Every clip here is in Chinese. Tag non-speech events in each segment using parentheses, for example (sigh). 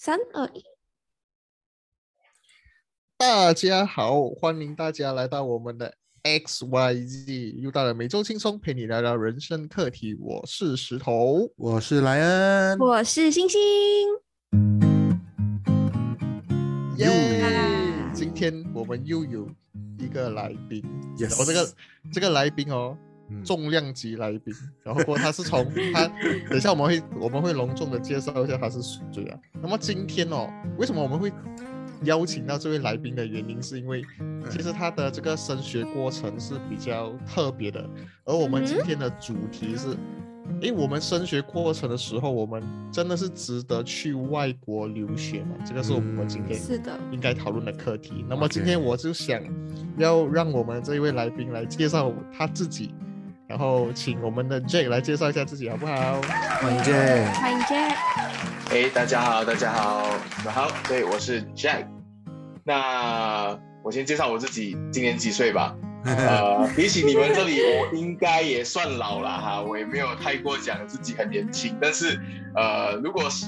三二一，大家好，欢迎大家来到我们的 X Y Z，又到了每周轻松陪你聊聊人生课题。我是石头，我是莱恩，我是星星。耶！今天我们又有一个来宾，然后这个这个来宾哦。重量级来宾，然后他是从 (laughs) 他，等一下我们会我们会隆重的介绍一下他是谁啊。那么今天哦，为什么我们会邀请到这位来宾的原因，是因为其实他的这个升学过程是比较特别的，而我们今天的主题是，诶，我们升学过程的时候，我们真的是值得去外国留学吗？这个是我们今天是的应该讨论的课题。那么今天我就想要让我们这一位来宾来介绍他自己。然后请我们的 Jack 来介绍一下自己好不好？欢迎 Jack，欢迎 Jack。哎，大家好，大家好，好，对，我是 Jack。那我先介绍我自己，今年几岁吧？(laughs) 呃，比起你们这里，我应该也算老了哈，我也没有太过讲自己很年轻，但是呃，如果是。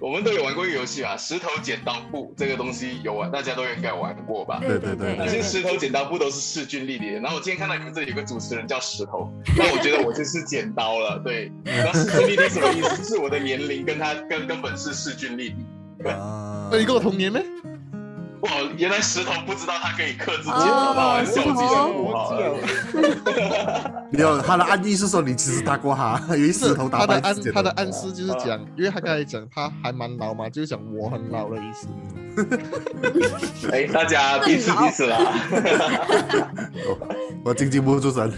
我们都有玩过一个游戏吧，石头剪刀布这个东西有玩，大家都应该玩过吧？对对对，那些石头剪刀布都是势均力敌的。然后我今天看到你们这里有个主持人叫石头，(laughs) 那我觉得我就是剪刀了。对，那势均力敌什么意思？是我的年龄跟他根根本是势均力敌。那你跟我同年呢？哇，原来石头不知道他可以克制剪刀，那玩笑技术不好。没有，他的暗意是说你其实打过他，有一石头打他的暗他的暗示就是讲，因为他刚才讲他还蛮老嘛，就是讲我很老的意思。哎，大家彼此彼此啦。(laughs) 我经济不住神。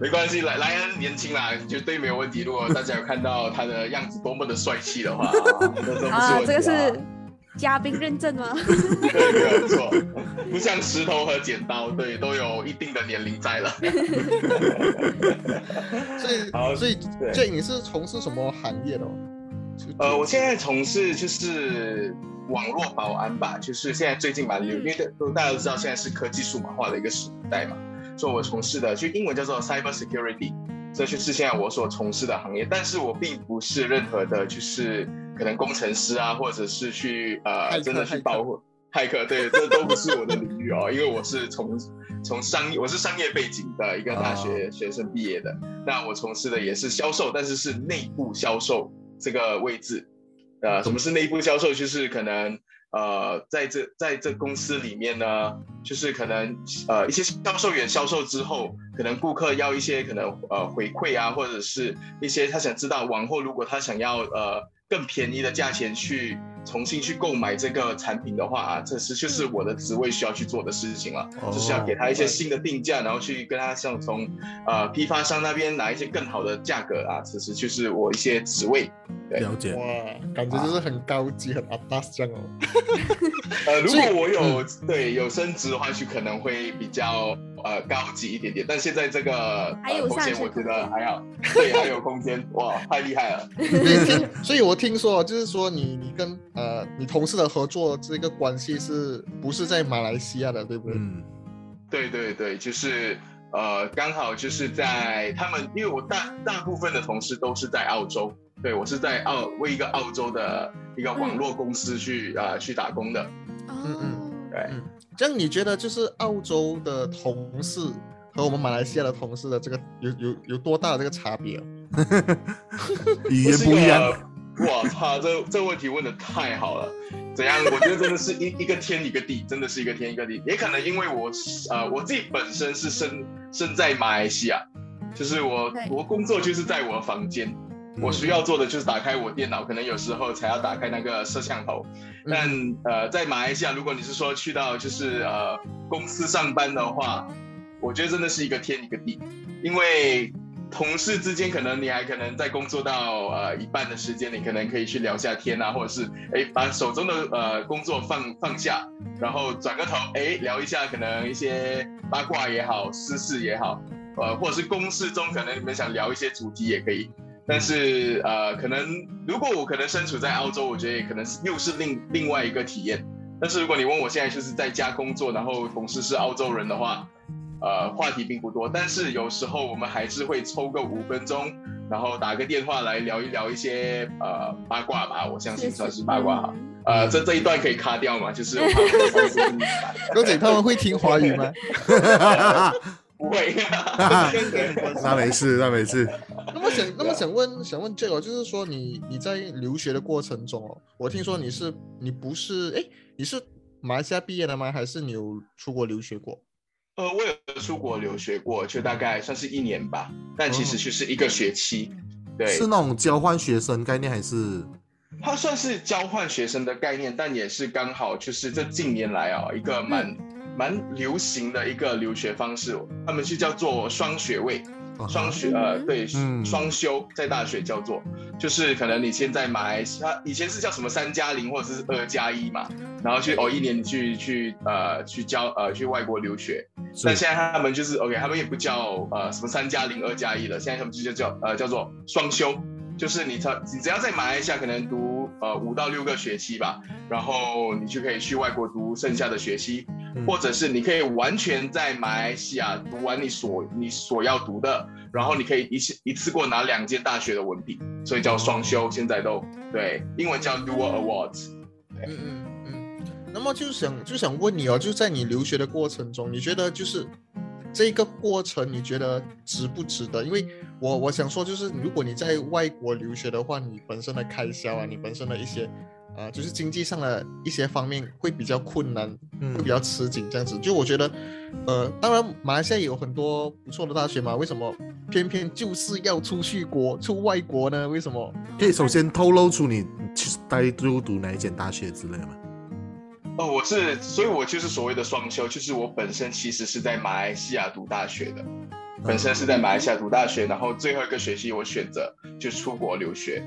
没关系，莱莱恩年轻啦，绝对没有问题。如果大家有看到他的样子多么的帅气的话，啊，这个是。嘉宾认证吗？对，(laughs) 没有错，不像石头和剪刀，对，都有一定的年龄在了。所以，好，所以，这你是从事什么行业的？呃，我现在从事就是网络保安吧，就是现在最近蛮流，因为都大家都知道现在是科技数码化的一个时代嘛，所以我从事的就英文叫做 cyber security，这就是现在我所从事的行业，但是我并不是任何的，就是。可能工程师啊，或者是去呃，真的去保护骇客，对，这都不是我的领域哦，因为我是从从商业，我是商业背景的一个大学学生毕业的。那我从事的也是销售，但是是内部销售这个位置。呃，什么是内部销售？就是可能呃，在这在这公司里面呢，就是可能呃一些销售员销售之后，可能顾客要一些可能呃回馈啊，或者是一些他想知道往后如果他想要呃。更便宜的价钱去重新去购买这个产品的话啊，这是就是我的职位需要去做的事情了，就是要给他一些新的定价，然后去跟他像从呃批发商那边拿一些更好的价格啊，其实就是我一些职位。了解。哇，感觉就是很高级很 advanced 这样哦。(laughs) 呃，如果我有对有升职的话，就可能会比较呃高级一点点。但现在这个还有空间我觉得还好，对，还有空间哇，太厉害了。(laughs) 所以，我听说就是说你你跟呃你同事的合作这个关系是不是在马来西亚的，对不对？嗯，对对对，就是呃刚好就是在他们，因为我大大部分的同事都是在澳洲。对，我是在澳为一个澳洲的一个网络公司去啊去打工的。嗯嗯，对。这样你觉得就是澳洲的同事和我们马来西亚的同事的这个有有有多大的这个差别？(laughs) 语言不一样。(laughs) 我操，这这问题问的太好了。怎样？我觉得真的是一 (laughs) 一个天一个地，真的是一个天一个地。也可能因为我呃我自己本身是生生在马来西亚，就是我我工作就是在我的房间。我需要做的就是打开我电脑，可能有时候才要打开那个摄像头。但呃，在马来西亚，如果你是说去到就是呃公司上班的话，我觉得真的是一个天一个地，因为同事之间可能你还可能在工作到呃一半的时间，你可能可以去聊下天啊，或者是哎把手中的呃工作放放下，然后转个头哎聊一下可能一些八卦也好，私事也好，呃或者是公事中可能你们想聊一些主题也可以。但是呃，可能如果我可能身处在澳洲，我觉得也可能是又是另另外一个体验。但是如果你问我现在就是在家工作，然后同事是澳洲人的话，呃，话题并不多。但是有时候我们还是会抽个五分钟，然后打个电话来聊一聊一些呃八卦吧，我相信算是八卦哈。呃，这这一段可以卡掉嘛？就是哥 (laughs) 姐他们会听华语吗？(laughs) 不会，(laughs) 那没事，那没事。那么想，(laughs) 那么想问，想问这个，就是说你你在留学的过程中哦，我听说你是你不是哎，你是马来西亚毕业的吗？还是你有出国留学过？呃，我有出国留学过，就大概算是一年吧，但其实就是一个学期。对，是那种交换学生概念还是？它算是交换学生的概念，但也是刚好就是这近年来啊一个蛮蛮流行的一个留学方式，他们是叫做双学位。双学呃对双修在大学叫做，就是可能你现在马来西亚以前是叫什么三加零或者是二加一嘛，然后去哦一年你去去呃去教呃去外国留学，但现在他们就是 OK 他们也不叫呃什么三加零二加一了，现在他们就叫呃叫做双修，就是你只你只要在马来西亚可能读呃五到六个学期吧，然后你就可以去外国读剩下的学期。或者是你可以完全在马来西亚读完你所你所要读的，然后你可以一次一次过拿两间大学的文凭，所以叫双修。现在都对，英文叫 Dual Awards。嗯嗯嗯。那么就想就想问你哦，就在你留学的过程中，你觉得就是这个过程，你觉得值不值得？因为我我想说，就是如果你在外国留学的话，你本身的开销啊，你本身的一些。啊，就是经济上的一些方面会比较困难，会比较吃紧这样子。就我觉得，呃，当然马来西亚有很多不错的大学嘛，为什么偏偏就是要出去国出外国呢？为什么？可以首先透露出你去待就读哪一间大学之类吗？哦，我是，所以我就是所谓的双休，就是我本身其实是在马来西亚读大学的，本身是在马来西亚读大学，然后最后一个学期我选择就出国留学。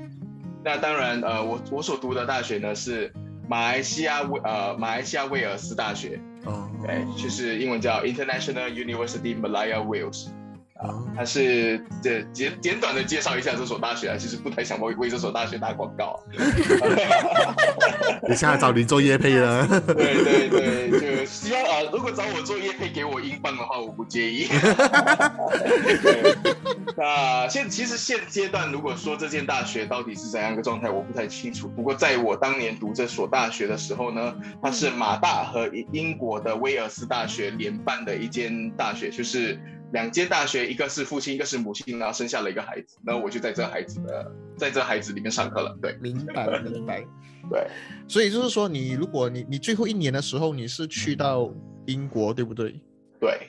那当然，呃，我我所读的大学呢是马来西亚威呃马来西亚威尔斯大学，哦，对，就是英文叫 International University Malaya Wales。啊，他是这简简短的介绍一下这所大学啊，其实不太想为为这所大学打广告。(laughs) 你现在找你做业配了？对对对，就希望啊，如果找我做业配给我英镑的话，我不介意。那现其实现阶段，如果说这间大学到底是怎样一个状态，我不太清楚。不过在我当年读这所大学的时候呢，它是马大和英国的威尔斯大学联办的一间大学，就是。两间大学，一个是父亲，一个是母亲，然后生下了一个孩子，然后我就在这孩子的，在这孩子里面上课了。对，明白明白。(laughs) 对，所以就是说，你如果你你最后一年的时候，你是去到英国，对不对？对。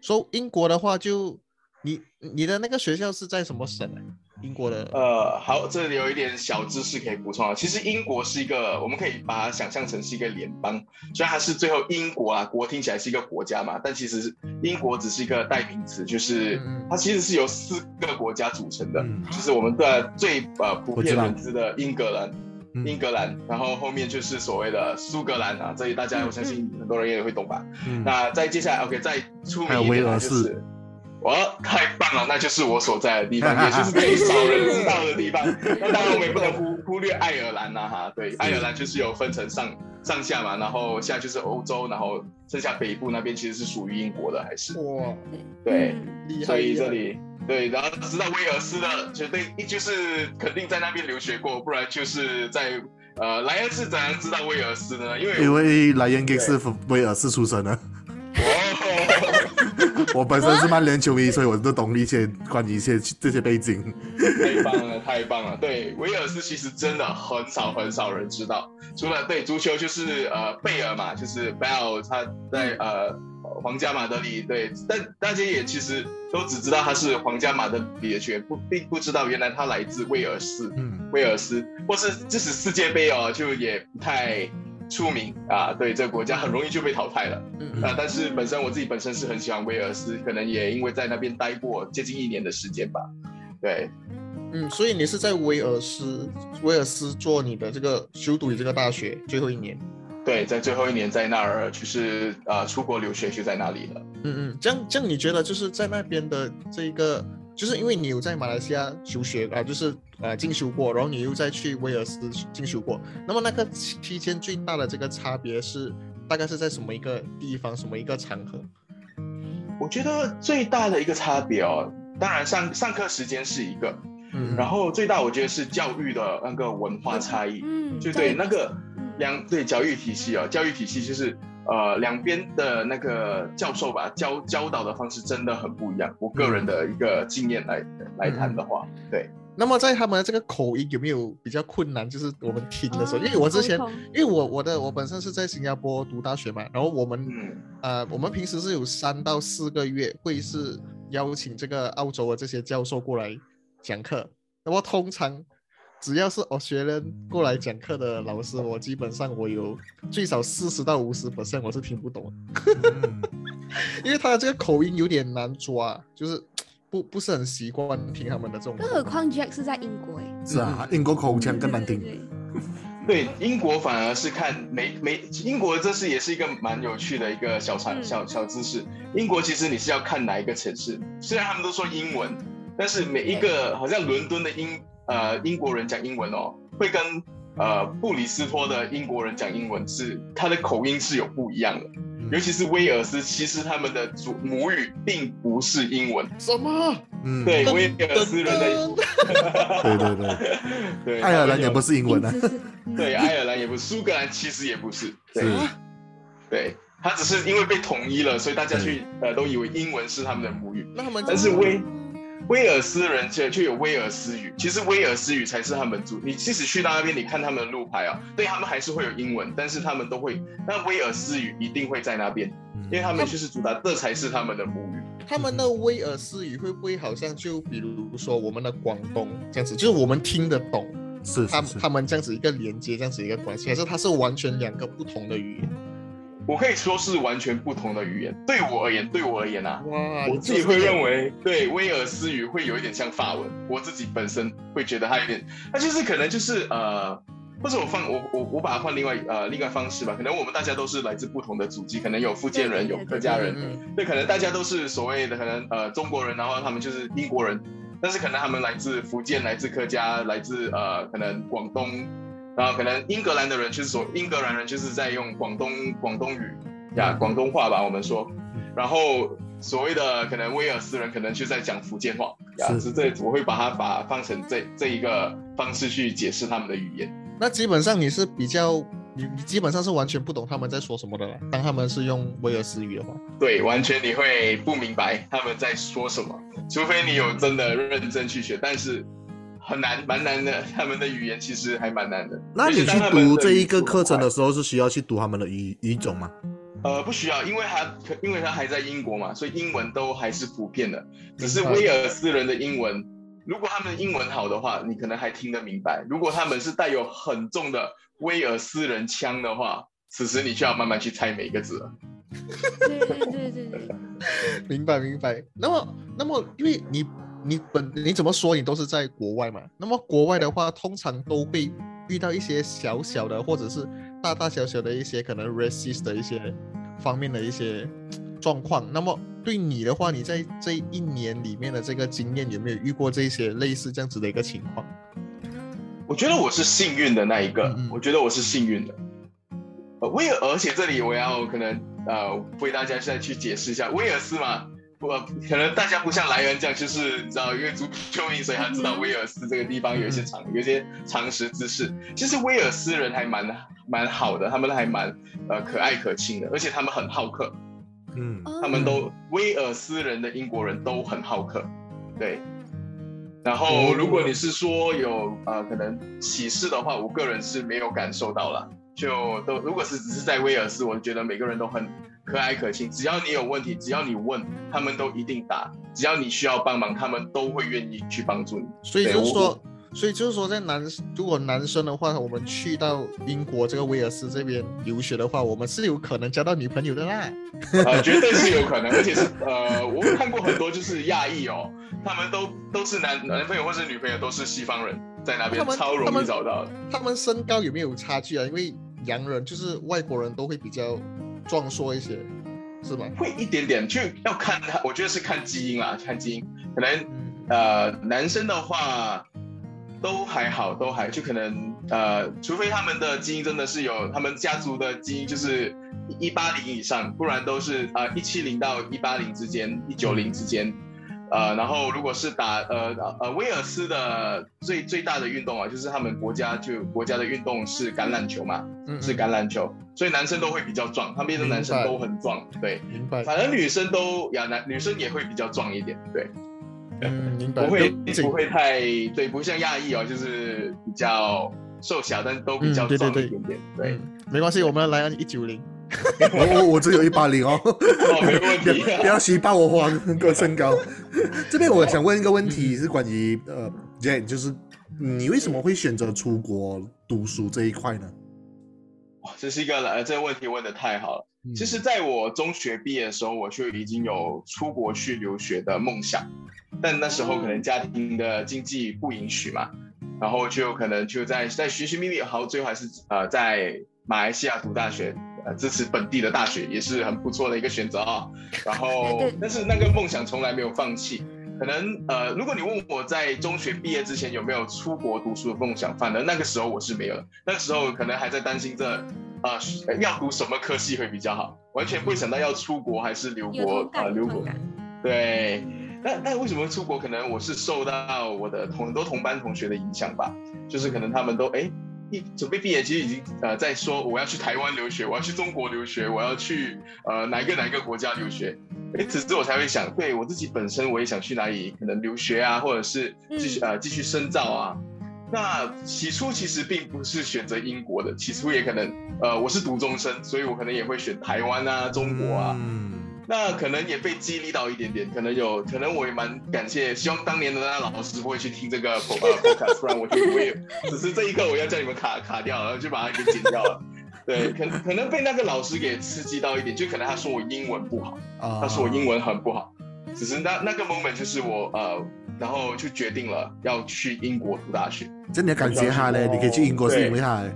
说英国的话，就你你的那个学校是在什么省呢？英国的呃，好，这里有一点小知识可以补充啊。其实英国是一个，我们可以把它想象成是一个联邦，虽然它是最后英国啊，国听起来是一个国家嘛，但其实英国只是一个代名词，就是它其实是由四个国家组成的，就是我们的最呃普遍认知的英格兰，英格兰，然后后面就是所谓的苏格兰啊，这里大家我相信很多人也会懂吧。那再接下来，OK，再出名一点就是。哇，太棒了！那就是我所在的地方，(laughs) 也就是最少人知道的地方。(laughs) 那当然，我们也不能忽忽略爱尔兰呐，哈，对，爱尔兰就是有分成上上下嘛，然后现在就是欧洲，然后剩下北部那边其实是属于英国的，还是哇，对，所以这里对，然后知道威尔斯的，绝对就是肯定在那边留学过，不然就是在呃莱恩是怎样知道威尔斯的呢？因为因为莱恩给是威尔斯出生的。(laughs) 我本身是曼联球迷，所以我都懂一些关于一些这些背景。太棒了，太棒了！对，威尔斯其实真的很少很少人知道，除了对足球就是呃贝尔嘛，就是 Bell 他在呃皇家马德里对，但大家也其实都只知道他是皇家马德里的球员，不并不知道原来他来自威尔士，嗯，威尔斯，或是即使世界杯哦，就也不太。出名啊，对这个国家很容易就被淘汰了。嗯啊，但是本身我自己本身是很喜欢威尔斯，可能也因为在那边待过接近一年的时间吧。对，嗯，所以你是在威尔斯，威尔斯做你的这个修读这个大学最后一年。对，在最后一年在那儿就是呃出国留学就在那里了。嗯嗯，这样这样你觉得就是在那边的这个。就是因为你有在马来西亚求学啊，就是呃进修过，然后你又再去威尔斯进修过，那么那个期间最大的这个差别是大概是在什么一个地方，什么一个场合？我觉得最大的一个差别哦，当然上上课时间是一个，嗯然后最大我觉得是教育的那个文化差异，嗯，就对那个嗯两对教育体系啊，教育体系就是呃两边的那个教授吧教教导的方式真的很不一样。我个人的一个经验来来谈的话，对，那么在他们的这个口音有没有比较困难？就是我们听的时候，哦因为我之前因为我我的我本身是在新加坡读大学嘛，然后我们、嗯。呃我们平时是有三到四个月会是邀请这个澳洲的这些教授过来讲课，那么通常只要是 Australian 过来讲课的老师，我基本上我有最少四十到五十 percent 我是听不懂 (laughs) 因为他的这个口音有点难抓，就是不不是很习惯听他们的这种。更何况 Jack 是在英国哎，是啊，英国口腔更难听。对对对对，英国反而是看每每英国这是也是一个蛮有趣的一个小常嗯小小知识。英国其实你是要看哪一个城市，虽然他们都说英文，但是每一个好像伦敦的英呃英国人讲英文哦，会跟呃布里斯托的英国人讲英文是他的口音是有不一样的。尤其是威尔斯，其实他们的主母语并不是英文。什么？嗯，对，威尔斯人的，(laughs) 对对对，对，爱尔兰也不是，英文啊。对，爱尔兰也不是，苏格兰其实也不是，对。是，对，他只是因为被统一了，所以大家去呃都以为英文是他们的母语，那他们但是威威尔斯人却却有威尔斯语，其实威尔斯语才是他们主。你即使去到那边，你看他们的路牌啊，对他们还是会有英文，但是他们都会，那威尔斯语一定会在那边，因为他们就是主打，这才是他们的母语。他们的威尔斯语会不会好像就比如说我们的广东这样子，就是我们听得懂，他是他们，他们这样子一个连接，这样子一个关系，还是它是完全两个不同的语言？我可以说是完全不同的语言。对我而言，对我而言啊，哇，我自己会认为，对威尔斯语会有一点像法文。我自己本身会觉得它有点，它就是可能就是呃，或者我放我我我把它换另外呃另外方式吧。可能我们大家都是来自不同的祖籍，可能有福建人，有客家人，嗯对，可能大家都是所谓的可能呃中国人，然后他们就是英国人，但是可能他们来自福建，来自客家，来自呃可能广东，然后可能英格兰的人就是说英格兰人就是在用广东广东语呀广东话吧，我们说，然后所谓的可能威尔斯人可能就在讲福建话呀，是是这我会把它把放成这这一个方式去解释他们的语言。那基本上你是比较，你你基本上是完全不懂他们在说什么的了。当他们是用威尔斯语的话，对，完全你会不明白他们在说什么，除非你有真的认真去学，但是很难，蛮难的。他们的语言其实还蛮难的。那你去读这一个课程的时候，是需要去读他们的语语种吗？呃，不需要，因为他可因为他还在英国嘛，所以英文都还是普遍的。只是威尔斯人的英文，如果他们的英文好的话，你可能还听得明白；如果他们是带有很重的威尔斯人腔的话，此时你就要慢慢去猜每一个字了。对对对对对，(laughs) 明白明白。那么那么，因为你你本你怎么说你都是在国外嘛，那么国外的话，通常都会遇到一些小小的或者是大大小小的一些可能 racist 的一些方面的一些状况。那么对你的话，你在这一年里面的这个经验有没有遇过这些类似这样子的一个情况？我觉得我是幸运的那一个，嗯嗯我觉得我是幸运的。呃，威尔，而且这里我要可能呃为大家现在去解释一下，威尔斯嘛，我可能大家不像莱恩这样，就是你知道，因为足球迷，所以他知道威尔斯这个地方有一些常有一些常识知识。其实威尔斯人还蛮蛮好的，他们还蛮呃可爱可亲的，而且他们很好客，嗯，他们都威尔斯人的英国人都很好客，对。然后，如果你是说有呃可能歧视的话，我个人是没有感受到啦。就都如果是只是在威尔斯，我觉得每个人都很可爱可亲。只要你有问题，只要你问，他们都一定答；只要你需要帮忙，他们都会愿意去帮助你。所以就是说，所以就是说，在男如果男生的话，我们去到英国这个威尔斯这边留学的话，我们是有可能交到女朋友的啦。呃，绝对是有可能，而且是呃，我看过很多就是亚裔哦，他们都都是男男朋友或是女朋友都是西方人，在那边超容易找到的。他们身高有没有差距啊？因为洋人就是外国人都会比较壮硕一些，是吧？会一点点，就要看他，我觉得是看基因啦，看基因。可能嗯，呃，男生的话都还好，都还就可能呃，除非他们的基因真的是有他们家族的基因就是一八零以上，不然都是啊一七零到一八零之间，一九零之间。呃，然后如果是打呃呃威尔斯的最最大的运动啊，就是他们国家就国家的运动是橄榄球嘛，嗯是橄榄球，所以男生都会比较壮，他们的男生都很壮，对，明白，反而女生都呀男女生也会比较壮一点，对，嗯，明白，不会不会太对，不像亚裔哦，就是比较瘦小，但都比较壮一点点，对嗯，没关系，我们来按一九零，(laughs) 我我我只有一八零哦，哦，没问不题要 (laughs) 不要虚报我慌个身高。(laughs) 这边我想问一个问题，是关于呃，Jane，就是你为什么会选择出国读书这一块呢？哇，这是一个呃，这个问题问的太好了。嗯其实，在我中学毕业的时候，我就已经有出国去留学的梦想，但那时候可能家庭的经济不允许嘛，然后就可能就在在寻寻觅觅，好，最后还是呃在马来西亚读大学，呃支持本地的大学也是很不错的一个选择啊。然后，(laughs) 但是那个梦想从来没有放弃。可能呃，如果你问我在中学毕业之前有没有出国读书的梦想，反而那个时候我是没有的。那个时候可能还在担心着，呃，要读什么科系会比较好，完全不会想到要出国还是留国啊，呃留国。(laughs) 对，那那为什么出国？可能我是受到我的同很多同班同学的影响吧，就是可能他们都哎。一准备毕业，其实已经呃在说我要去台湾留学，我要去中国留学，我要去呃哪一个哪一个国家留学。哎，此时我才会想，对我自己本身我也想去哪里，可能留学啊，或者是继续、呃继续深造啊。那起初其实并不是选择英国的，起初也可能呃我是读中生，所以我可能也会选台湾啊、中国啊。嗯 (laughs) 那可能也被激励到一点点，可能有，可能我也蛮感谢，希望当年的那老师不会去听这个呃 (laughs) podcast，不然我就不会，只是这一刻我要叫你们卡卡掉然后，就把它给剪掉了。对，可可能被那个老师给刺激到一点，就可能他说我英文不好，啊他说我英文很不好，只是那那个 moment 就是我呃，然后就决定了要去英国读大学。真的感谢他嘞，你可以去英国是因为他嘞。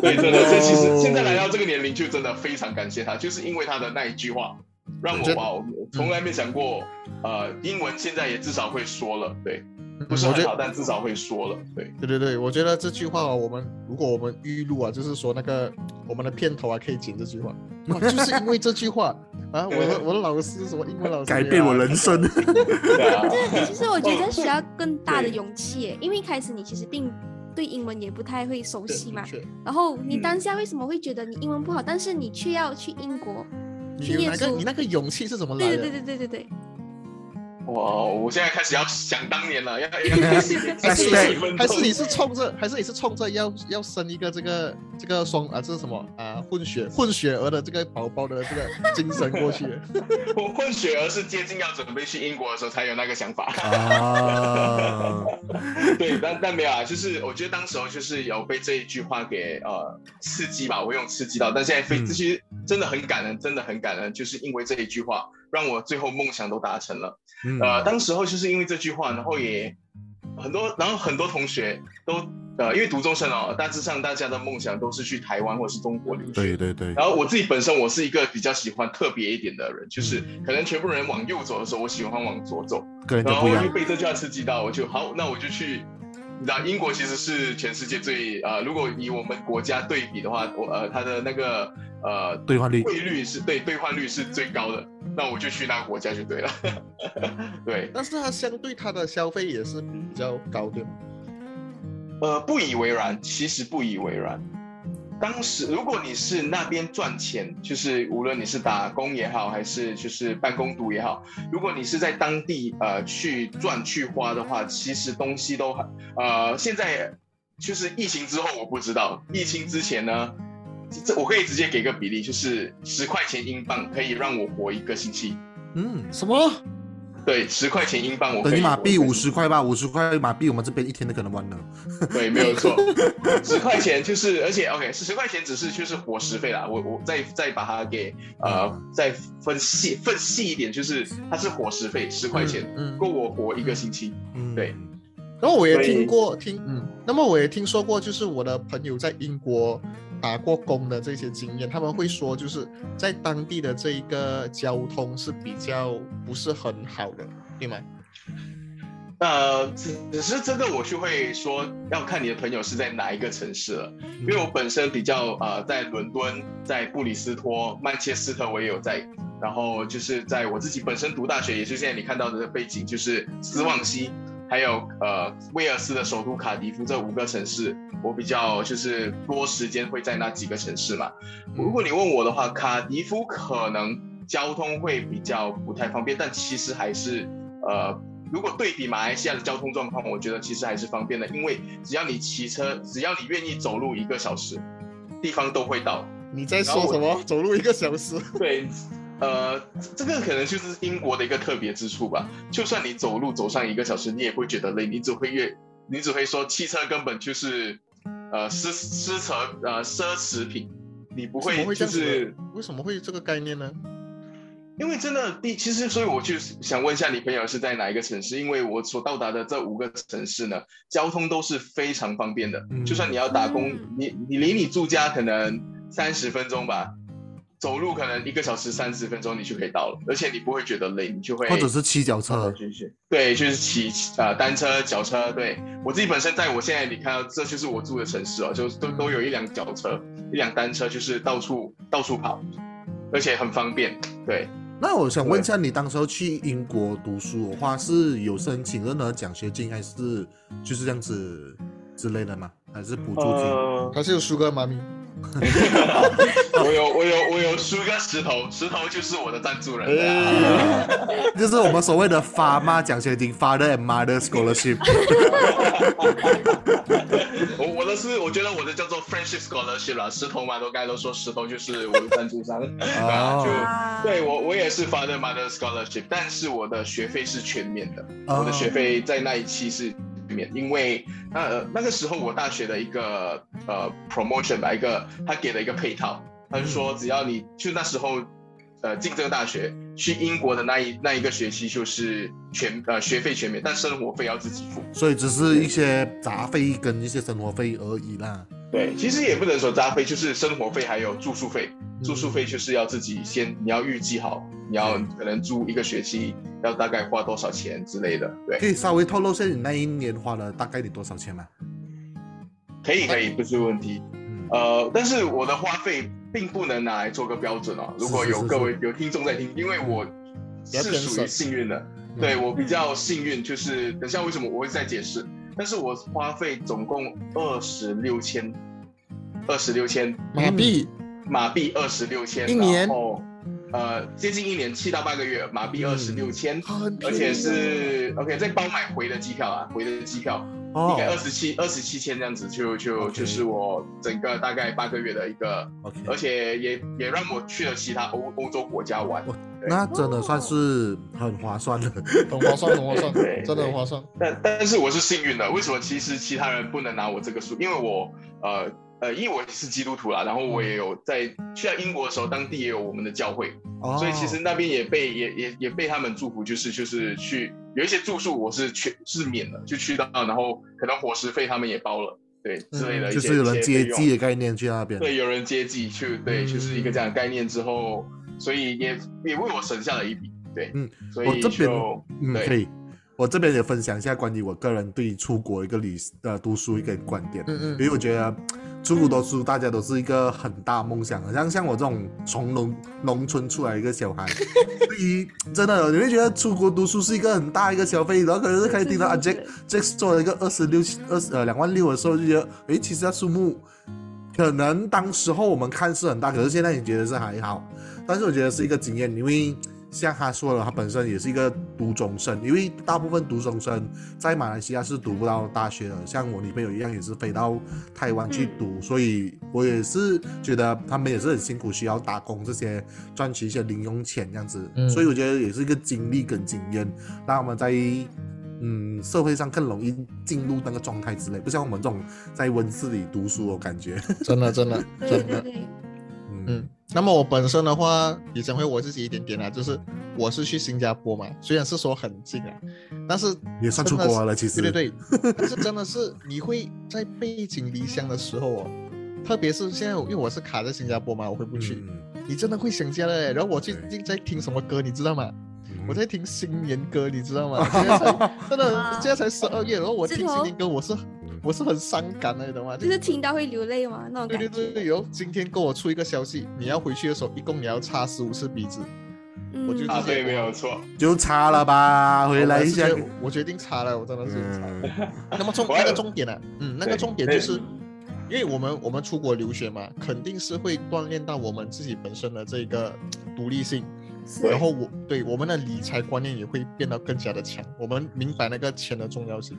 对，真的，这其实 (laughs) 现在来到这个年龄，就真的非常感谢他，就是因为他的那一句话，让我哇，我从来没想过，呃，英文现在也至少会说了，对，不是我觉得很好，但至少会说了，对，对对对，我觉得这句话哦，我们如果我们预录啊，就是说那个我们的片头啊，可以剪这句话。哇，(laughs) 就是因为这句话。啊，(laughs) 我的我的老师什么英文老师改变我人生。(laughs) 对啊，其实我觉得需要更大的勇气，因为一开始你其实并对英文也不太会熟悉嘛。然后你嗯当下为什么会觉得你英文不好，但是你却要去英国你那个你？那个勇气是怎么来的？对对对对对对对，哇，我现在开始要想当年了，要要开 (laughs) 始还是还是你是冲着还是你是冲着要要生一个这个这个双啊这是什么啊混血混血儿的这个宝宝的这个精神过去？(laughs) 我混血儿是接近要准备去英国的时候才有那个想法。啊，(laughs) 对，但但没有啊，就是我觉得当时候就是有被这一句话给呃刺激吧，我用刺激到，但现在这些真的很感恩，真的很感恩，就是因为这一句话，让我最后梦想都达成了。嗯呃，当时候就是因为这句话，然后也很多，然后很多同学都呃，因为读中生哦，大致上大家的梦想都是去台湾或者是中国留学。对对对，然后我自己本身我是一个比较喜欢特别一点的人，就是可能全部人往右走的时候，我喜欢往左走。个人然后。被这句话刺激到，我就好，那我就去。你知道英国其实是全世界最呃，如果以我们国家对比的话，我呃它的那个呃兑换率汇率是对兑换率是最高的，那我就去那个国家就对了。(laughs) 对，但是它相对它的消费也是比较高，对吗？呃，不以为然，其实不以为然。当时如果你是那边赚钱，就是无论你是打工也好，还是就是办公读也好，如果你是在当地呃去赚去花的话，其实东西都很呃现在就是疫情之后我不知道，疫情之前呢，这我可以直接给个比例，就是十块钱英镑可以让我活一个星期。嗯，什么？对，十块钱英镑我可以等于马币五十块吧，五十块马币，我们这边一天都可能完了。(laughs) 对，没有错，十块钱就是，而且 OK，十块钱只是就是伙食费啦。我我再再把它给呃再分细分细一点，就是它是伙食费十块钱，嗯，够我活一个星期。嗯，对然后我也听过听，嗯，那么我也听说过，就是我的朋友在英国打过工的这些经验，他们会说，就是在当地的这一个交通是比较不是很好的，对吗？呃，只只是这个我就会说要看你的朋友是在哪一个城市了，因为我本身比较呃在伦敦、在布里斯托、曼彻斯特我也有在然后就是在我自己本身读大学，也是现在你看到的背景，就是斯旺西，还有呃威尔斯的首都卡迪夫这五个城市，我比较就是多时间会在那几个城市嘛。如果你问我的话，卡迪夫可能交通会比较不太方便，但其实还是呃。如果对比马来西亚的交通状况，我觉得其实还是方便的，因为只要你骑车，只要你愿意走路一个小时，地方都会到。你在说什么？走路一个小时？对，呃，这个可能就是英国的一个特别之处吧。就算你走路走上一个小时，你也不会觉得累，你只会越，你只会说汽车根本就是呃奢奢侈呃奢侈品，你不会就是为什么会这个概念呢？因为真的第其实，所以我就想问一下你朋友是在哪一个城市？因为我所到达的这五个城市呢，交通都是非常方便的。就算你要打工，你你离你住家可能三十分钟吧，走路可能一个小时三十分钟你就可以到了，而且你不会觉得累，你就会或者是骑脚车，对，就是骑啊单车、脚车。对我自己本身在我现在你看到这就是我住的城市哦，就都都有一辆脚车、一辆单车，就是到处到处跑，而且很方便。对。那我想问一下，你当时候去英国读书的话，是有申请任何奖学金，还是就是这样子之类的吗？还是补助金？还是有苏格妈咪？(laughs) 我有我有我有输个石头，石头就是我的赞助人，就是我们所谓的发妈奖学金，Father and Mother Scholarship。(laughs) 我我的是，我觉得我的叫做 Friendship Scholarship 啦，石头嘛，都该都说石头就是我的赞助商，(laughs) 就对我我也是 Father Mother Scholarship，但是我的学费是全免的，我的学费在那一期是。面，因为呃那个时候我大学的一个呃 promotion 吧，一个他给了一个配套，他就说只要你就那时候呃进这个大学去英国的那一那一个学期就是全呃学费全免，但生活费要自己付，所以只是一些杂费跟一些生活费而已啦。对，其实也不能说杂费，就是生活费还有住宿费，住宿费就是要自己先你要预计好，你要可能住一个学期要大概花多少钱之类的。对，可以稍微透露下你那一年花了大概得多少钱吗？可以，可以，不是问题。呃，但是我的花费并不能拿来做个标准哦。如果有各位有听众在听，因为我是属于幸运的，对我比较幸运，就是等下为什么我会再解释。但是我花费总共二十六千，二十六千马币，马币二十六千，一年，呃，接近一年七到八个月，马币二十六千，而且是 OK，再包买回的机票啊，回的机票。应该二十七二十七千这样子，就就就是我整个大概八个月的一个，而且也也让我去了其他欧欧洲国家玩，那真的算是很划算的，(laughs) 很划算，很划算，真的很划算。但但是我是幸运的，为什么？其实其他人不能拿我这个数，因为我呃。呃，因为我是基督徒啦，然后我也有在去到英国的时候，当地也有我们的教会，所以其实那边也被也也也被他们祝福，就是就是去有一些住宿我是全是免了，就去到，然后可能伙食费他们也包了，对之类的，就是有人接济的概念去那边，对，有人接济去，对，就是一个这样的概念之后，所以也也为我省下了一笔，对，嗯，所以就嗯可以。我这边也分享一下关于我个人对出国一个旅呃读书一个观点，嗯嗯，因为我觉得出国读书大家都是一个很大梦想，像像我这种从农农村出来一个小孩，对于真的你会觉得出国读书是一个很大一个消费，然后可能是可以听到啊 Jack Jack 做了一个二十六二十呃两万六的时候就觉得，诶，其实那数目可能当时候我们看是很大，可是现在你觉得是还好，但是我觉得是一个经验，因为。像他说了，他本身也是一个读中生，因为大部分读中生在马来西亚是读不到大学的，像我女朋友一样也是飞到台湾去读，所以我也是觉得他们也是很辛苦，需要打工这些赚取一些零用钱这样子，所以我觉得也是一个经历跟经验，让我们在嗯社会上更容易进入那个状态之类，不像我们这种在温室里读书的感觉，真的真的真的，嗯。那么我本身的话也讲回我自己一点点啊，就是我是去新加坡嘛，虽然是说很近啊，但是也算出国了。其实对对对，但是真的是你会在背井离乡的时候哦，特别是现在因为我是卡在新加坡嘛，我回不去，你真的会想家的。然后我最近在听什么歌，你知道吗？我在听新年歌，你知道吗？现在 (laughs) 真的现在才十二月，然后我听新年歌，我是。我是很伤感的，你懂吗？就是听到会流泪吗？那种感觉。对对对对，有今天跟我出一个消息，你要回去的时候，一共你要擦十五次鼻子。嗯我就啊，对，直接没有错。就擦了吧，回来一下我。我决定擦了，我真的是擦了。嗯那么重那个重点呢、嗯，那个重点就是，因为我们我们出国留学嘛，肯定是会锻炼到我们自己本身的这个独立性，是然后我对我们的理财观念也会变得更加的强，我们明白那个钱的重要性，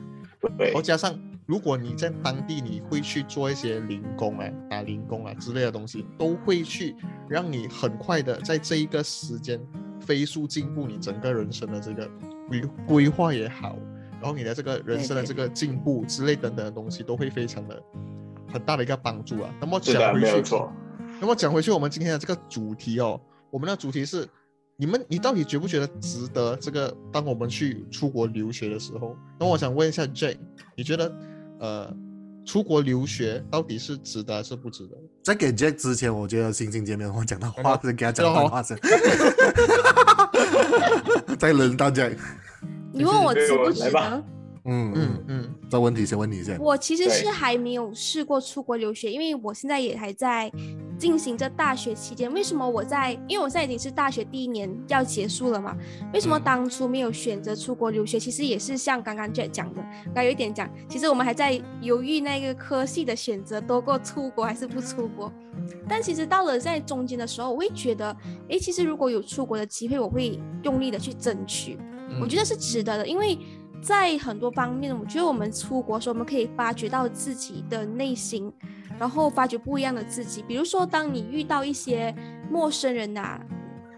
对然后加上如果你在当地你会去做一些零工啊、打零工啊之类的东西，都会去让你很快的在这一个时间飞速进步你整个人生的这个规规划也好，然后你的这个人生的这个进步之类等等的东西都会非常的很大的一个帮助啊。那么，讲回去，那么讲回去，我们今天的这个主题哦，我们的主题是你们，你到底觉不觉得值得？这个当我们去出国留学的时候，那我想问一下 J，你觉得呃，出国留学到底是值得还是不值得？在给 Jack 之前，我觉得星星见面我讲到话是，给他讲到话声。(laughs) 再轮到 Jack，你问我值不对值来吧得？嗯嗯嗯，嗯这问题先问你先。我其实是还没有试过出国留学，因为我现在也还在进行着大学期间。为什么我在？因为我现在已经是大学第一年要结束了嘛。为什么嗯当初没有选择出国留学？其实也是像刚刚 Jack 讲的，刚刚有一点讲，其实我们还在犹豫那个科系的选择多过出国还是不出国。但其实到了在中间的时候，我会觉得，诶，其实如果有出国的机会，我会用力的去争取。嗯我觉得是值得的，因为在很多方面，我觉得我们出国的时候，我们可以发掘到自己的内心，然后发掘不一样的自己。比如说，当你遇到一些陌生人呐、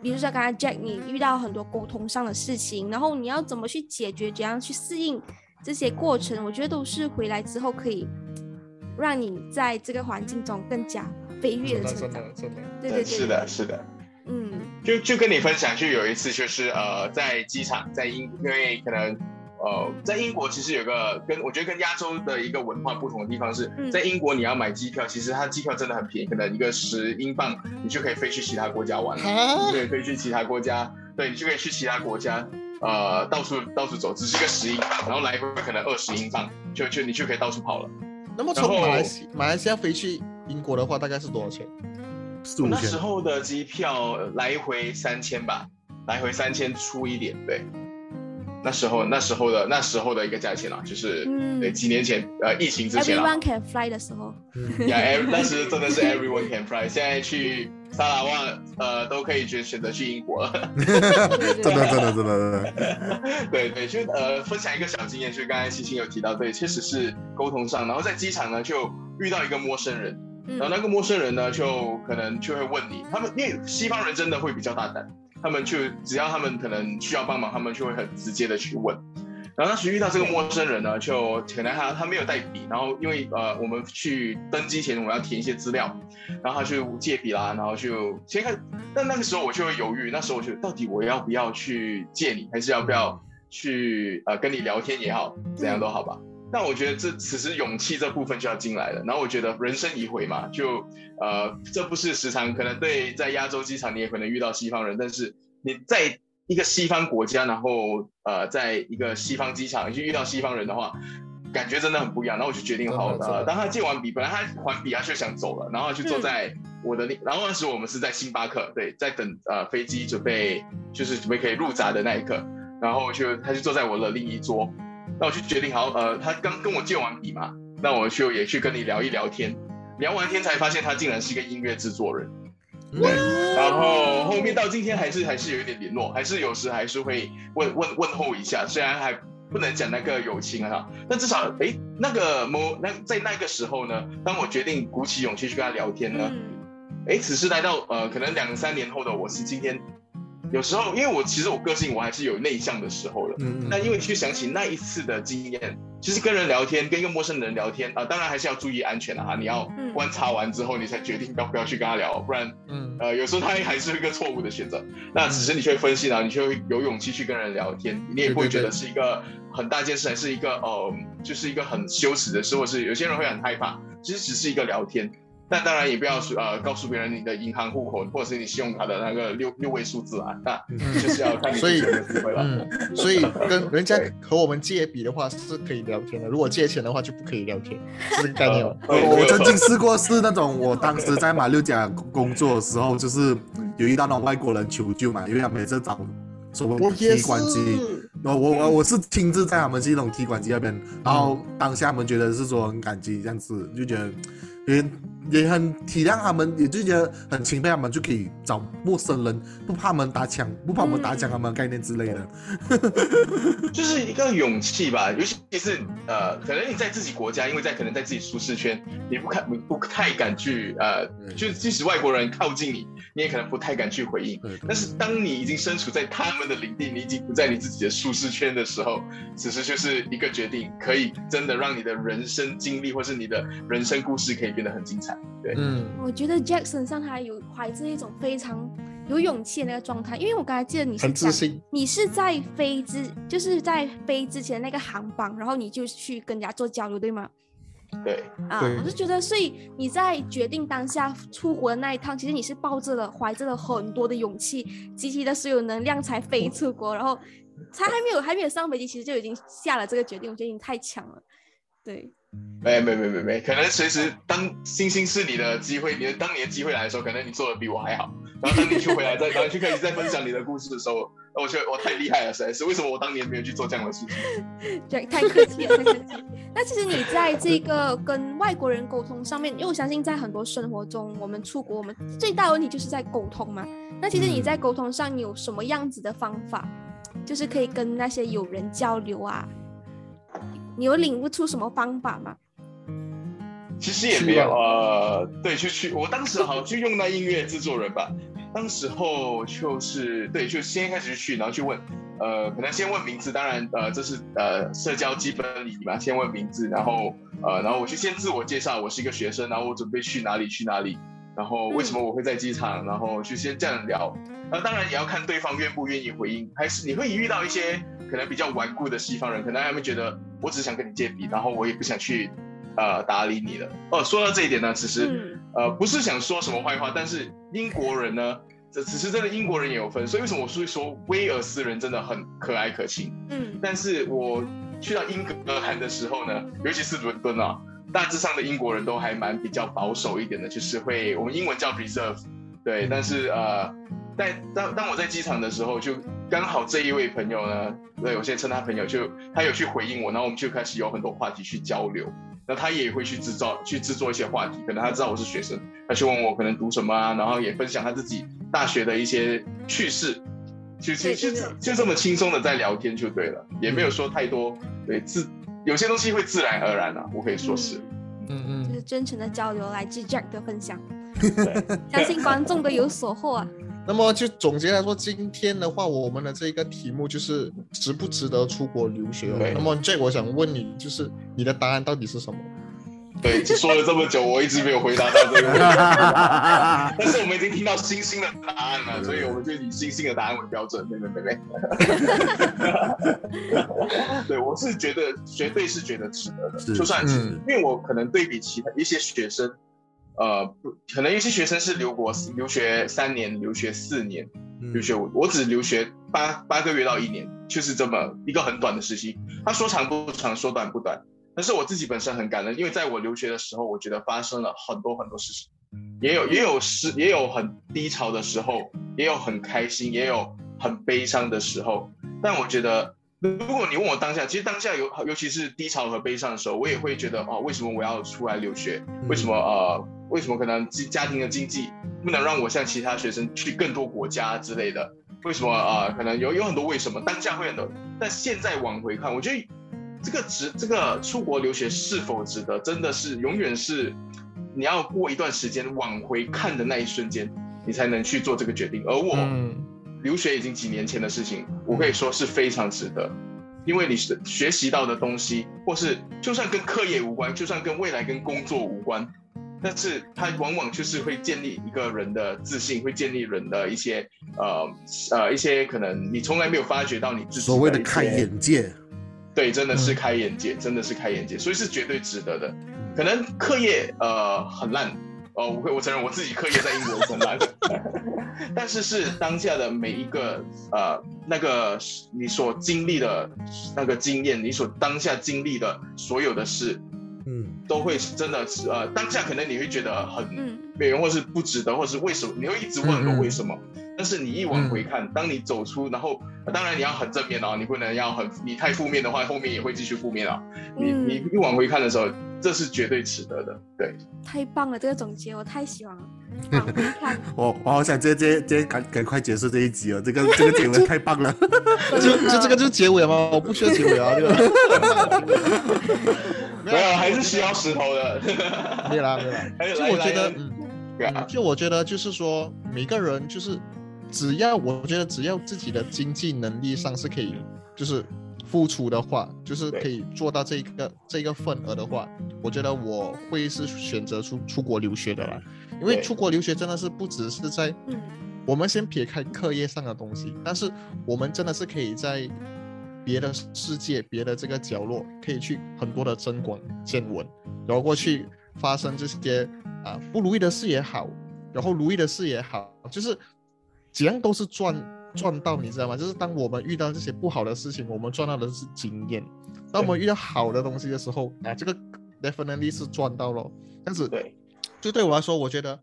比如说刚才 Jack，你遇到很多沟通上的事情，然后你要怎么去解决，怎样去适应这些过程，我觉得都是回来之后可以让你在这个环境中更加飞跃的的成长。真的真的，对对对，是的，是的。嗯就就跟你分享，就有一次就是呃，在机场，在英，因为可能呃，在英国其实有个跟我觉得跟亚洲的一个文化不同的地方是，嗯在英国你要买机票，其实它机票真的很便宜，可能一个十英镑你就可以飞去其他国家玩了，对可以飞去其他国家，对你就可以去其他国家。呃，到处到处走，只是一个十英镑，然后来回可能二十英镑，就就你就可以到处跑了。那么从马来西马来西亚飞去英国的话，大概是多少钱？四五千那时，候的机票呃来回三千吧，来回三千出一点，对。那时候那时候的那时候的一个价钱啊，就是、嗯。对几年前呃疫情之前啊，Everyone can fly 的时候，嗯呀，every- 那时真的是 everyone can fly，现在去萨拉瓦呃都可以选选择去英国了。(laughs) 对对真的真的真的真的，对对，就呃分享一个小经验，就是刚才欣欣有提到，对，确实是沟通上，然后在机场呢就遇到一个陌生人，嗯。然后那个陌生人呢，就可能就会问你，他们因为西方人真的会比较大胆，他们就只要他们可能需要帮忙，他们就会很直接的去问。然后当时遇到这个陌生人呢，就可能他他没有带笔，然后因为呃我们去登机前我们要填一些资料，然后他就借笔啦，然后就先看，但那个时候我就会犹豫，那时候我就到底我要不要去借你，还是要不要去呃跟你聊天也好，怎样都好吧。但我觉得这此时勇气这部分就要进来了。然后我觉得人生一回嘛，就呃，这不是时常可能对在亚洲机场你也可能遇到西方人，但是你在一个西方国家，然后呃，在一个西方机场你去遇到西方人的话，感觉真的很不一样。然后我就决定好呃，真的真的当他借完笔，本来他还笔，他就想走了，然后就坐在我的那，然后那时我们是在星巴克，对，在等呃飞机准备就是准备可以入闸的那一刻，然后就他就坐在我的另一桌。那我就决定好，呃，他刚跟我借完笔嘛，那我就也去跟你聊一聊天，聊完天才发现他竟然是一个音乐制作人，对，然后后面到今天还是还是有一点联络，还是有时还是会问问问候一下，虽然还不能讲那个友情啊，但至少哎那个某那在那个时候呢，当我决定鼓起勇气去跟他聊天呢，嗯。哎，此时来到呃，可能两三年后的我是今天，有时候因为我其实我个性我还是有内向的时候的，嗯嗯那因为去想起那一次的经验，其实跟人聊天，跟一个陌生人聊天啊、当然还是要注意安全啊，你要嗯。观察完之后，你才决定要不要去跟他聊，不然嗯。呃，有时候他还是一个错误的选择。那只是你去分析了，你就会有勇气去跟人聊天，你也不会觉得是一个很大件事，还是一个呃，就是一个很羞耻的事，或是有些人会很害怕，其实只是一个聊天。但当然也不要说呃告诉别人你的银行户口或者是你信用卡的那个六六位数字啊，那就是要看你所以自己的智慧了。嗯，所以跟人家和我们借笔的话是可以聊天的，如果借钱的话就不可以聊天，(laughs) 是这个概念吗？我我曾经试过是那种，我当时在马六甲工作的时候，就是有遇到那种外国人求救嘛，因为他们也是找什么提款机，我我我我是亲自在他们系统提款机那边，然后当下他们觉得是说很感激这样子，就觉得。也也很体谅他们，也就觉得很钦佩他们，就可以找陌生人，不怕他们打枪，不怕我们打枪，他们概念之类的，(laughs) 就是一个勇气吧。尤其是呃，可能你在自己国家，因为在可能在自己舒适圈，你不看不太敢去呃，就即使外国人靠近你，你也可能不太敢去回应。但是当你已经身处在他们的领地，你已经不在你自己的舒适圈的时候，此时就是一个决定，可以真的让你的人生经历或是你的人生故事可以。变得很精彩，对，嗯，我觉得 Jackson 上他有怀着一种非常有勇气的那个状态，因为我刚才记得你是自信，你是在飞之，就是在飞之前那个航班，然后你就去跟人家做交流，对吗？对，啊，我是觉得，所以你在决定当下出国的那一趟，其实你是抱着了怀着了很多的勇气，集齐的所有能量才飞出国，然后才还没有还没有上飞机，其实就已经下了这个决定，我觉得你太强了，对。没没没没没，可能随时当星星是你的机会，你的当你的机会来的时候，可能你做的比我还好。然后当你去回来再，然后去可以再分享你的故事的时候，(laughs) 我觉得我太厉害了，实在是。为什么我当年没有去做这样的事情？对，太客气了，太客气。那其实你在这个跟外国人沟通上面，因为我相信在很多生活中，我们出国，我们最大的问题就是在沟通嘛。那其实你在沟通上，你有什么样子的方法，就是可以跟那些友人交流啊？你有领悟出什么方法吗？其实也没有呃，对，就去，我当时好像就用那音乐制作人吧。(laughs) 当时候就是对，就先开始去，然后去问，呃，可能先问名字，当然呃，这是呃社交基本礼仪嘛，先问名字，然后呃，然后我去先自我介绍，我是一个学生，然后我准备去哪里去哪里，然后为什么我会在机场，然后去先这样聊。那当然也要看对方愿不愿意回应，还是你会遇到一些。可能比较顽固的西方人，可能他们觉得我只想跟你借笔，然后我也不想去呃打理你了。哦，说到这一点呢，其实呃不是想说什么坏话，但是英国人呢，这其实真的英国人也有分。所以为什么我说说威尔斯人真的很可爱可亲？嗯，但是我去到英格兰的时候呢，尤其是伦敦啊，大致上的英国人都还蛮比较保守一点的，就是会我们英文叫 reserve，对，但是呃。在当当我在机场的时候，就刚好这一位朋友呢，对我现在称他朋友，就他有去回应我，然后我们就开始有很多话题去交流。那他也会去制造、去制作一些话题，可能他知道我是学生，他去问我可能读什么啊，然后也分享他自己大学的一些趣事，就就就就这么轻松的在聊天就对了，也没有说太多，对自有些东西会自然而然啊，我可以说是，嗯嗯，就是真诚的交流来自 Jack 的分享，(laughs) 相信观众都有所获啊。那么就总结来说，今天的话，我们的这个题目就是值不值得出国留学。那么 Jack，我想问你，就是你的答案到底是什么？对，(laughs) 说了这么久，我一直没有回答到这个问题。(laughs) 但是我们已经听到星星的答案了，所以我们就以星星的答案为标准。对对对对。(laughs) 对，我是觉得绝对是觉得值得的，就算是因为我可能对比其他一些学生。呃，不可能，一些学生是留国留学三年，留学四年，留学我我只留学八八个月到一年，就是这么一个很短的时期。他说长不长，说短不短。但是我自己本身很感恩，因为在我留学的时候，我觉得发生了很多很多事情，也有也有时也有很低潮的时候，也有很开心，也有很悲伤的时候。但我觉得。如果你问我当下，其实当下有，尤其是低潮和悲伤的时候，我也会觉得哦，为什么我要出来留学？为什么呃，为什么可能家庭的经济不能让我像其他学生去更多国家之类的？为什么啊？可能有有很多为什么，当下会很多。但现在往回看，我觉得这个值，这个出国留学是否值得，真的是永远是你要过一段时间往回看的那一瞬间，你才能去做这个决定。而我。留学已经几年前的事情，我可以说是非常值得，因为你是学习到的东西，或是就算跟课业无关，就算跟未来跟工作无关，但是它往往就是会建立一个人的自信，会建立人的一些呃呃一些可能你从来没有发觉到你自己所谓的开眼界，对，真的是开眼界，真的是开眼界，所以是绝对值得的。可能课业呃很烂。哦，我我承认我自己课业在英国很烂，(laughs) 但是是当下的每一个呃那个你所经历的那个经验，你所当下经历的所有的事，嗯，都会真的是呃，当下可能你会觉得很美人，或是不值得，或是为什么，你会一直问我为什么。但是你一往回看，当你走出，然后当然你要很正面哦，你不能要很你太负面的话，后面也会继续负面啊。你你一往回看的时候，这是绝对值得的。对，太棒了，这个总结我太喜欢了。(laughs) 我我好想直接直接赶赶快结束这一集哦，这个 (laughs) 这个结尾太棒了。(laughs) 就就这个就是结尾吗？我不需要结尾啊，这个。没有，还是需要石头的。没有啦，没有啦。就我觉得，嗯，就我觉得就是说，每个人就是。只要我觉得，只要自己的经济能力上是可以，就是付出的话，就是可以做到这个这个份额的话，我觉得我会是选择出出国留学的啦。因为出国留学真的是不只是在，我们先撇开课业上的东西，但是我们真的是可以在别的世界、别的这个角落，可以去很多的增广见闻，然后过去发生这些啊不如意的事也好，然后如意的事也好，就是。怎样都是赚赚到，你知道吗？就是当我们遇到这些不好的事情，我们赚到的是经验；当我们遇到好的东西的时候，啊，这个 definitely 是赚到了。但是，对，就对我来说，我觉得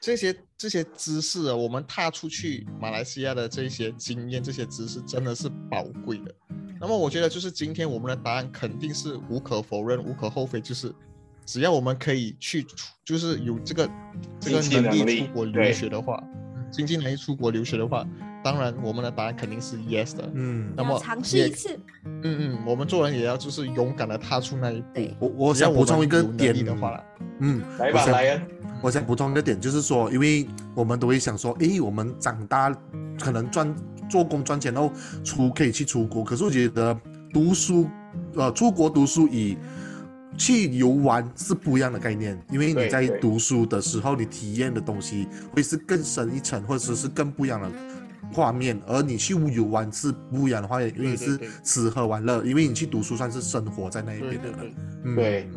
这些这些知识啊，我们踏出去马来西亚的这些经验、这些知识，真的是宝贵的。那么，我觉得就是今天我们的答案肯定是无可否认、无可厚非，就是只要我们可以去，就是有这个这个能力出国留学的话。经济能力出国留学的话，当然我们的答案肯定是 yes 的。嗯，那么尝试一次。嗯嗯，我们做人也要就是勇敢的踏出那一步。我我想补充一个点的话，嗯，来吧，来呀。我想补充一个点，就是说，因为我们都会想说，诶，我们长大可能赚做工赚钱后出可以去出国，可是我觉得读书，呃，出国读书以。去游玩是不一样的概念，因为你在读书的时候，你体验的东西会是更深一层，或者是更不一样的画面。而你去游玩是不一样的画面，因为你是吃喝玩乐，因为你去读书算是生活在那一边的人。对，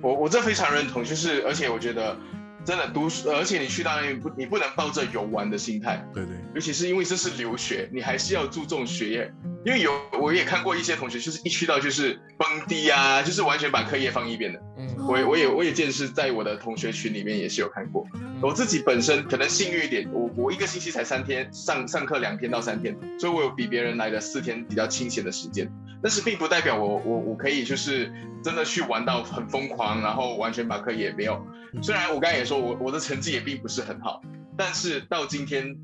我我这非常认同，就是而且我觉得真的读书，而且你去到那边不，你不能抱着游玩的心态。对对，尤其是因为这是留学，你还是要注重学业。因为有我也看过一些同学，就是一去到就是蹦迪啊，就是完全把课业放一边的。嗯，我我也我也见识在我的同学群里面也是有看过。我自己本身可能幸运一点，我我一个星期才三天上上课两天到三天，所以我有比别人来的四天比较清闲的时间。但是并不代表我我我可以就是真的去玩到很疯狂，然后完全把课业没有。虽然我刚才也说我我的成绩也并不是很好，但是到今天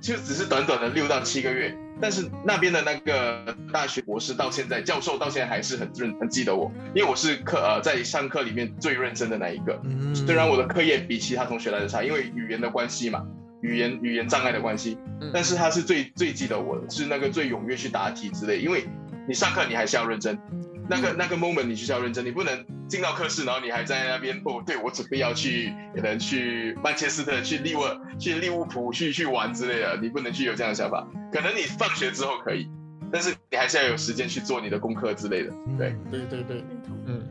就只是短短的六到七个月。但是那边的那个大学博士到现在，教授到现在还是很认很记得我，因为我是课呃在上课里面最认真的那一个。虽然我的课业比其他同学来的差，因为语言的关系嘛，语言语言障碍的关系。但是他是最最记得我的，是那个最踊跃去答题之类，因为你上课你还是要认真。那个那个 moment 你就是要认真，你不能进到课室，然后你还在那边哦，对我准备要去可能去曼彻斯特、去利沃、去利物浦去去玩之类的，你不能去有这样的想法。可能你放学之后可以，但是你还是要有时间去做你的功课之类的。对对对对，嗯，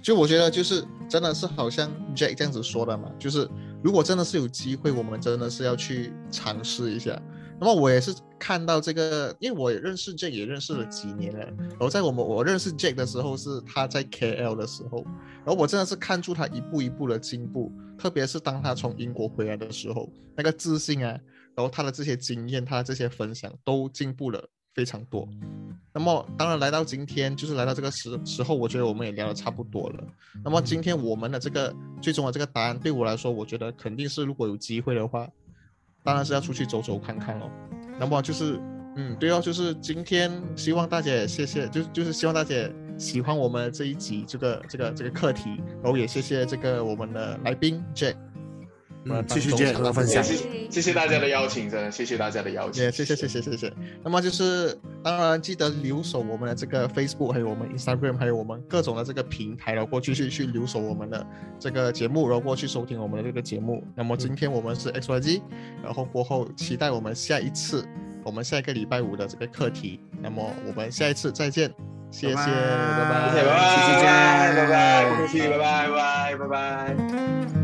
就我觉得就是真的是好像 Jack 这样子说的嘛，就是如果真的是有机会，我们真的是要去尝试一下。那么我也是看到这个，因为我也认识 Jack 也认识了几年了。然后在我们我认识 Jack 的时候是他在 KL 的时候，然后我真的是看出他一步一步的进步，特别是当他从英国回来的时候，那个自信啊，然后他的这些经验，他的这些分享都进步了非常多。那么当然来到今天，就是来到这个时时候，我觉得我们也聊得差不多了。那么今天我们的这个最终的这个答案，对我来说，我觉得肯定是如果有机会的话。当然是要出去走走看看喽。那么就是，嗯，对哦，就是今天希望大家也谢谢，就是就是希望大家喜欢我们这一集这个这个这个课题，然后也谢谢这个我们的来宾 Jack。继续接和分享，谢谢大家的邀请，真的谢谢大家的邀请，谢谢谢谢谢谢。那么就是当然记得留守我们的这个 Facebook，还有我们 Instagram，还有我们各种的这个平台，然后过去去去留守我们的这个节目，然后过去收听我们的这个节目。那么今天我们是 XYG，然后过后期待我们下一次，我们下一个礼拜五的这个课题。那么我们下一次再见，谢谢，拜拜，谢谢，拜拜，拜拜，不客气，拜拜。